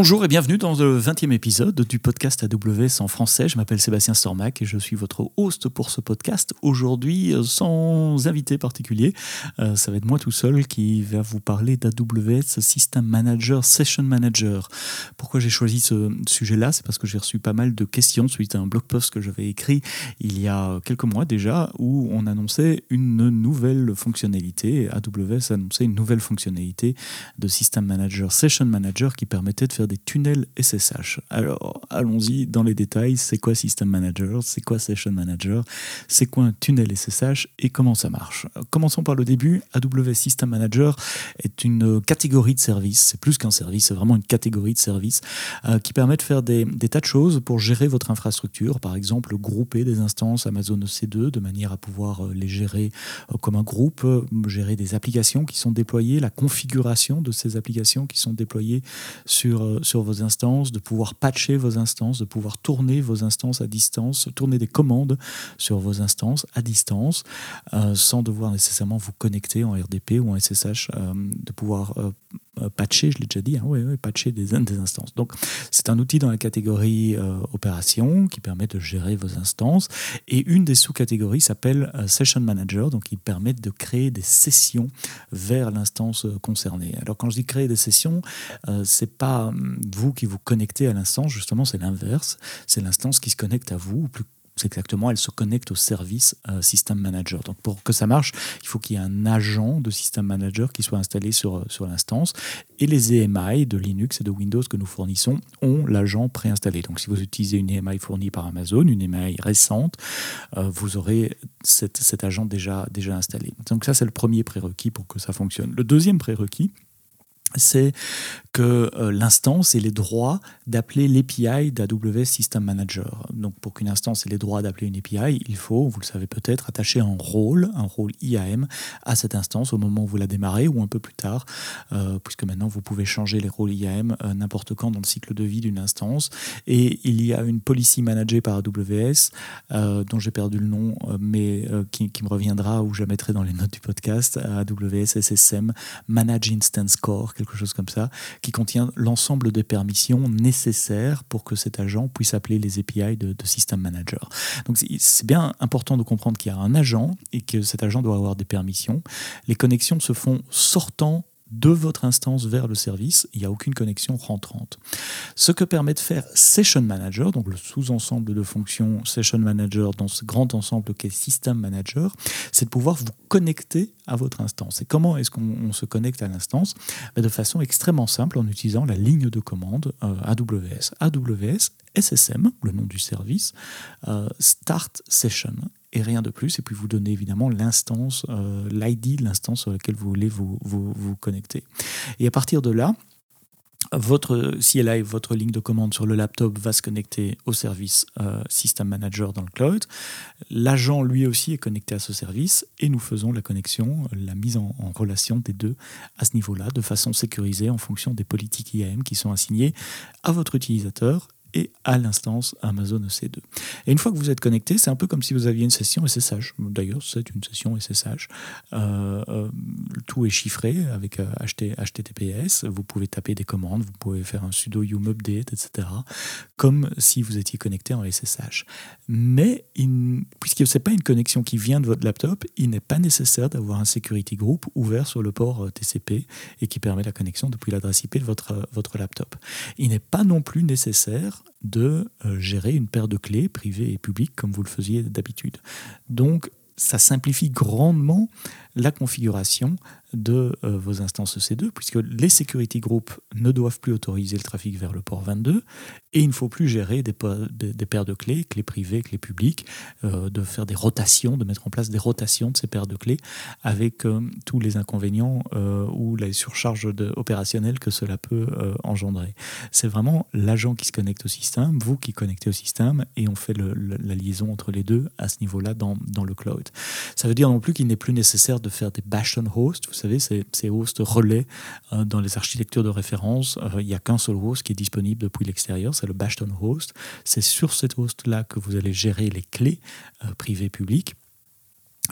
Bonjour et bienvenue dans le 20e épisode du podcast AWS en français. Je m'appelle Sébastien Stormac et je suis votre host pour ce podcast. Aujourd'hui, euh, sans invité particulier, euh, ça va être moi tout seul qui va vous parler d'AWS System Manager, Session Manager. Pourquoi j'ai choisi ce sujet-là? C'est parce que j'ai reçu pas mal de questions suite à un blog post que j'avais écrit il y a quelques mois déjà où on annonçait une nouvelle fonctionnalité. AWS annonçait une nouvelle fonctionnalité de System Manager, Session Manager qui permettait de faire des tunnels SSH. Alors, allons-y dans les détails. C'est quoi System Manager? C'est quoi Session Manager? C'est quoi un tunnel SSH et comment ça marche? Commençons par le début. AWS System Manager est une catégorie de services. C'est plus qu'un service, c'est vraiment une catégorie de services euh, qui permet de faire des, tas de choses pour gérer votre infrastructure. Par exemple, grouper des instances Amazon EC2 de manière à pouvoir euh, les gérer euh, comme un groupe, gérer des applications qui sont déployées, la configuration de ces applications qui sont déployées sur sur vos instances, de pouvoir patcher vos instances, de pouvoir tourner vos instances à distance, tourner des commandes sur vos instances à distance, euh, sans devoir nécessairement vous connecter en RDP ou en SSH, euh, de pouvoir euh, patcher, je l'ai déjà dit, hein, patcher des, instances. Donc, c'est un outil dans la catégorie euh, opération qui permet de gérer vos instances. Et une des sous-catégories s'appelle euh, Session Manager, donc il permet de créer des sessions vers l'instance concernée. Alors, quand je dis créer des sessions, c'est pas vous qui vous connectez à l'instance, justement, c'est l'inverse. C'est l'instance qui se connecte à vous, ou plus exactement, elle se connecte au service euh, System Manager. Donc pour que ça marche, il faut qu'il y ait un agent de System Manager qui soit installé sur, euh, sur l'instance. Et les EMI de Linux et de Windows que nous fournissons ont l'agent préinstallé. Donc si vous utilisez une EMI fournie par Amazon, une EMI récente, euh, vous aurez cet agent déjà, déjà installé. Donc ça, c'est le premier prérequis pour que ça fonctionne. Le deuxième prérequis, c'est que euh, l'instance ait les droits d'appeler l'API d'AWS System Manager. Donc pour qu'une instance ait les droits d'appeler une API, il faut, vous le savez peut-être, attacher un rôle, un rôle IAM à cette instance au moment où vous la démarrez ou un peu plus tard, euh, puisque maintenant vous pouvez changer les rôles IAM euh, n'importe quand dans le cycle de vie d'une instance. Et il y a une policy managée par AWS, dont j'ai perdu le nom, mais qui, qui, me reviendra ou je la mettrai dans les notes du podcast, AWS SSM Manage Instance Core quelque chose comme ça, qui contient l'ensemble des permissions nécessaires pour que cet agent puisse appeler les API de, System Manager. Donc c'est bien important de comprendre qu'il y a un agent et que cet agent doit avoir des permissions. Les connexions se font sortant de votre instance vers le service, il n'y a aucune connexion rentrante. Ce que permet de faire Session Manager, donc le sous-ensemble de fonctions Session Manager dans ce grand ensemble qu'est System Manager, c'est de pouvoir vous connecter à votre instance. Et comment est-ce qu'on se connecte à l'instance? Ben, De façon extrêmement simple en utilisant la ligne de commande euh, AWS. AWS SSM, le nom du service, euh, Start Session et rien de plus. Et puis vous donnez évidemment l'instance, euh, l'ID l'instance sur laquelle vous voulez vous, vous, connecter. Et à partir de là, votre CLI, votre ligne de commande sur le laptop va se connecter au service euh, System Manager dans le cloud. L'agent, lui aussi, est connecté à ce service et nous faisons la connexion, la mise en, en relation des deux à ce niveau-là, de façon sécurisée en fonction des politiques IAM qui sont assignées à votre utilisateur et à l'instance Amazon EC2. Et une fois que vous êtes connecté, c'est un peu comme si vous aviez une session SSH. D'ailleurs, c'est une session SSH. Euh, euh, tout est chiffré avec HTTPS. Euh, vous pouvez taper des commandes, vous pouvez faire un sudo yum update, etc. Comme si vous étiez connecté en SSH. Mais puisque ce n'est pas une connexion qui vient de votre laptop, il n'est pas nécessaire d'avoir un security group ouvert sur le port TCP et qui permet la connexion depuis l'adresse IP de votre, votre laptop. Il n'est pas non plus nécessaire de euh, gérer une paire de clés privées et publiques comme vous le faisiez d'habitude. Donc, ça simplifie grandement la configuration de euh, vos instances EC2, puisque les security groups ne doivent plus autoriser le trafic vers le port 22, et il ne faut plus gérer des, paires de clés, clés privées, clés publiques, euh, de faire des rotations, de mettre en place des rotations de ces paires de clés, avec euh, tous les inconvénients ou les surcharges opérationnelles que cela peut engendrer. C'est vraiment l'agent qui se connecte au système, vous qui connectez au système, et on fait la liaison entre les deux à ce niveau-là dans, dans le cloud. Ça veut dire non plus qu'il n'est plus nécessaire de faire des bastion hosts. Vous savez, ces, ces hosts relais euh, dans les architectures de référence. Euh, il n'y a qu'un seul host qui est disponible depuis l'extérieur, c'est le bastion host. C'est sur cet host-là que vous allez gérer les clés euh, privées publiques.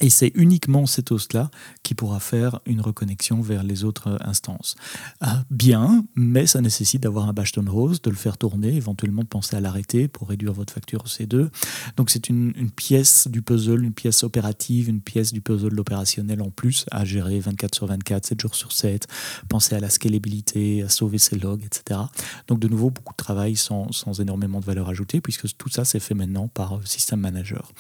Et c'est uniquement cet host-là qui pourra faire une reconnexion vers les autres instances. Ah, bien, mais ça nécessite d'avoir un Bashton Host, de le faire tourner, éventuellement de penser à l'arrêter pour réduire votre facture C2. Donc c'est une, pièce du puzzle, une pièce opérative, une pièce du puzzle opérationnel en plus à gérer 24 sur 24, 7 jours sur 7, penser à la scalabilité, à sauver ses logs, etc. Donc de nouveau, beaucoup de travail sans, sans énormément de valeur ajoutée, puisque tout ça c'est fait maintenant par System Manager.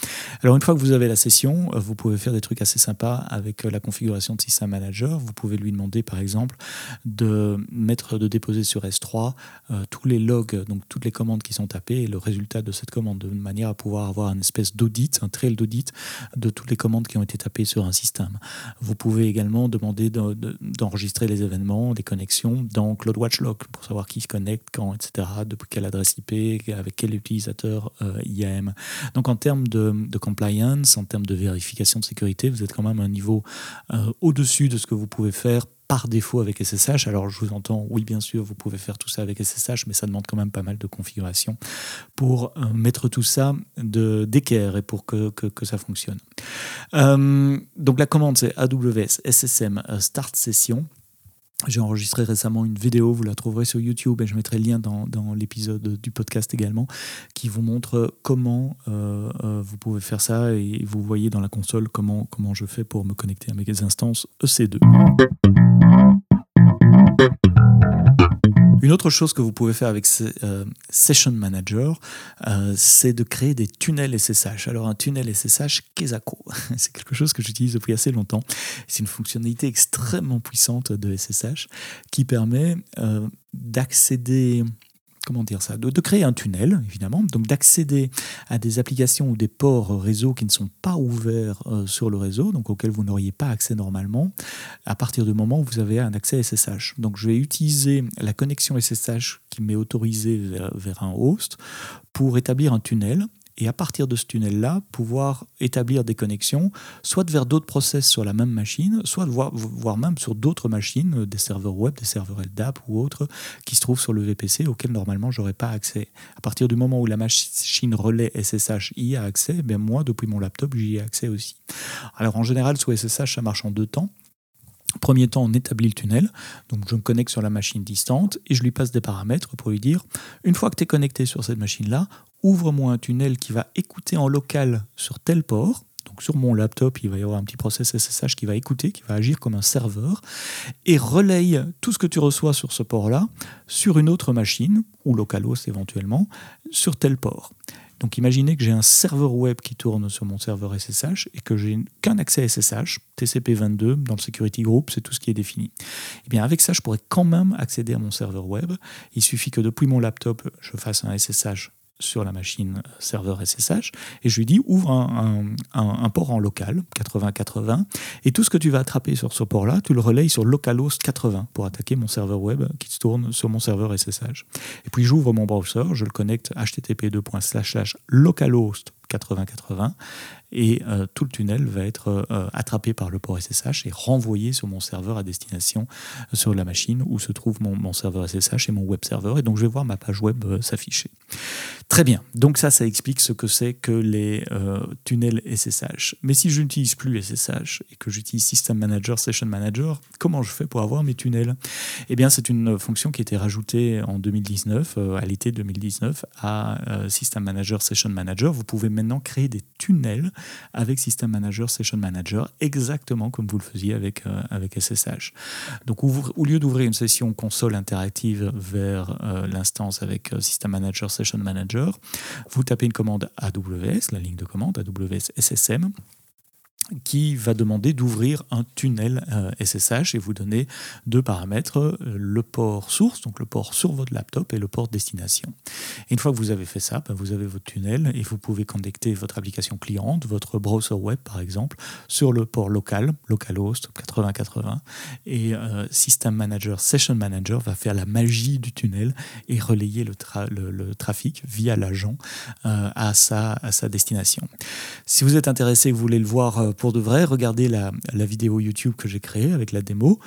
Alors une fois que vous avez la session, vous pouvez pouvez faire des trucs assez sympas avec euh, la configuration de System Manager. Vous pouvez lui demander, par exemple, de mettre, de déposer sur S3 euh, tous les logs, donc toutes les commandes qui sont tapées et le résultat de cette commande, de manière à pouvoir avoir une espèce d'audit, un trail d'audit de toutes les commandes qui ont été tapées sur un système. Vous pouvez également demander d'enregistrer les événements, les connexions dans CloudWatch Log pour savoir qui se connecte, quand, etc., depuis quelle adresse IP, avec quel utilisateur euh, IAM. Donc en termes de, de compliance, en termes de vérification de sécurité, vous êtes quand même à un niveau euh, au-dessus de ce que vous pouvez faire par défaut avec SSH. Alors je vous entends, oui bien sûr, vous pouvez faire tout ça avec SSH, mais ça demande quand même pas mal de configuration pour euh, mettre tout ça d'équerre et pour que, que, ça fonctionne. Euh, donc la commande c'est AWS SSM Start Session. J'ai enregistré récemment une vidéo, vous la trouverez sur YouTube et je mettrai le lien dans, dans l'épisode du podcast également, qui vous montre comment euh, euh, vous pouvez faire ça et vous voyez dans la console comment, comment je fais pour me connecter à mes instances EC2. Une autre chose que vous pouvez faire avec euh, Session Manager, euh, c'est de créer des tunnels SSH. Alors un tunnel SSH, qu'est-ce C'est quelque chose que j'utilise depuis assez longtemps. C'est une fonctionnalité extrêmement puissante de SSH qui permet euh, d'accéder comment dire ça, de, créer un tunnel, évidemment, donc d'accéder à des applications ou des ports réseau qui ne sont pas ouverts euh, sur le réseau, donc auxquels vous n'auriez pas accès normalement, à partir du moment où vous avez un accès SSH. Donc je vais utiliser la connexion SSH qui m'est autorisée vers un host pour établir un tunnel et à partir de ce tunnel-là, pouvoir établir des connexions, soit vers d'autres process sur la même machine, soit voire, même sur d'autres machines, euh, des serveurs web, des serveurs LDAP ou autres, qui se trouvent sur le VPC, auxquels normalement j'aurais pas accès. À partir du moment où la machine relais SSH y a accès, eh moi, depuis mon laptop, j'y ai accès aussi. Alors en général, sous SSH, ça marche en deux temps. Premier temps, on établit le tunnel. Donc, je me connecte sur la machine distante et je lui passe des paramètres pour lui dire une fois que tu es connecté sur cette machine-là, ouvre-moi un tunnel qui va écouter en local sur tel port. Donc, sur mon laptop, il va y avoir un petit process SSH qui va écouter, qui va agir comme un serveur et relaye tout ce que tu reçois sur ce port-là sur une autre machine ou localhost éventuellement sur tel port. Donc imaginez que j'ai un serveur web qui tourne sur mon serveur SSH et que j'ai qu'un accès SSH, TCP22 dans le security group, c'est tout ce qui est défini. Et eh bien avec ça, je pourrais quand même accéder à mon serveur web. Il suffit que depuis mon laptop, je fasse un SSH sur la machine serveur SSH et je lui dis ouvre un, port en local 80-80 et tout ce que tu vas attraper sur ce port-là, tu le relayes sur localhost 80 pour attaquer mon serveur web qui se tourne sur mon serveur SSH. Et puis j'ouvre mon browser, je le connecte http localhost 8080 et euh, tout le tunnel va être euh, attrapé par le port SSH et renvoyé sur mon serveur à destination euh, sur la machine où se trouve mon, serveur SSH et mon web serveur et donc je vais voir ma page web s'afficher. Très bien, donc ça ça explique ce que c'est que les tunnels SSH. Mais si je n'utilise plus SSH et que j'utilise System Manager, Session Manager, comment je fais pour avoir mes tunnels? Eh bien c'est une fonction qui a été rajoutée en 2019, à l'été 2019, à System Manager, Session Manager. Vous pouvez maintenant créer des tunnels avec System Manager, Session Manager, exactement comme vous le faisiez avec, euh, avec SSH. Donc au lieu d'ouvrir une session console interactive vers euh, l'instance avec euh, System Manager, Session Manager, vous tapez une commande AWS, la ligne de commande AWS SSM, qui va demander d'ouvrir un tunnel SSH euh, et vous donner deux paramètres, euh, le port source, donc le port sur votre laptop, et le port destination. Et une fois que vous avez fait ça, ben, vous avez votre tunnel et vous pouvez connecter votre application cliente, votre browser web par exemple, sur le port local, localhost 8080, et euh, System Manager, Session Manager va faire la magie du tunnel et relayer le, trafic via l'agent à, sa, à sa destination. Si vous êtes intéressé, que vous voulez le voir pour de vrai, regardez la, vidéo YouTube que j'ai créée avec la démo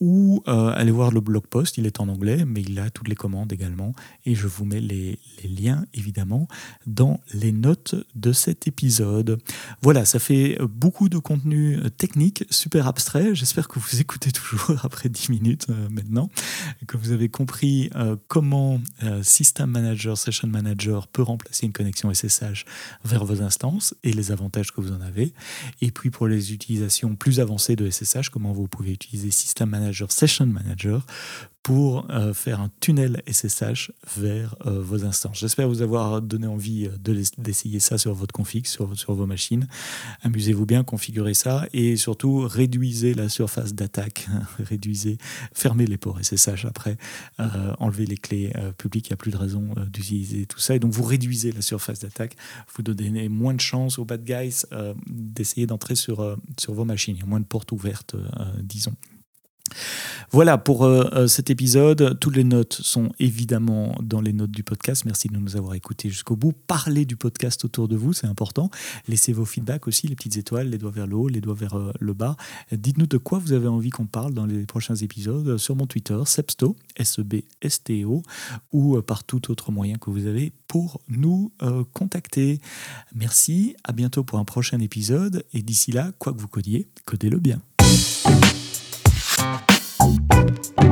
ou euh, allez voir le blog post, il est en anglais, mais il a toutes les commandes également, et je vous mets les, liens évidemment dans les notes de cet épisode. Voilà, ça fait beaucoup de contenu technique, super abstrait, j'espère que vous écoutez toujours après 10 minutes euh, maintenant, que vous avez compris euh, comment System Manager, Session Manager peut remplacer une connexion SSH vers vos instances et les avantages que vous en avez, et puis pour les utilisations plus avancées de SSH, comment vous pouvez utiliser System Manager Session Manager, pour euh, faire un tunnel SSH vers euh, vos instances. J'espère vous avoir donné envie euh, d'essayer ça sur votre config, sur, vos machines. Amusez-vous bien, configurez ça et surtout réduisez la surface d'attaque, réduisez, fermez les ports SSH après, enlevez les clés publiques, il n'y a plus de raison d'utiliser tout ça. Et donc vous réduisez la surface d'attaque, vous donnez moins de chances aux bad guys d'essayer d'entrer sur, sur vos machines. Il y a moins de portes ouvertes, disons. Voilà pour euh, euh, cet épisode. Toutes les notes sont évidemment dans les notes du podcast. Merci de nous avoir écoutés jusqu'au bout. Parlez du podcast autour de vous, c'est important. Laissez vos feedbacks aussi, les petites étoiles, les doigts vers le haut, les doigts vers euh, le bas. Dites-nous de quoi vous avez envie qu'on parle dans les prochains épisodes sur mon Twitter, Sebsto, S-E-B-S-T-O, ou par tout autre moyen que vous avez pour nous contacter. Merci, à bientôt pour un prochain épisode. Et d'ici là, quoi que vous codiez, codez-le bien. Thank you.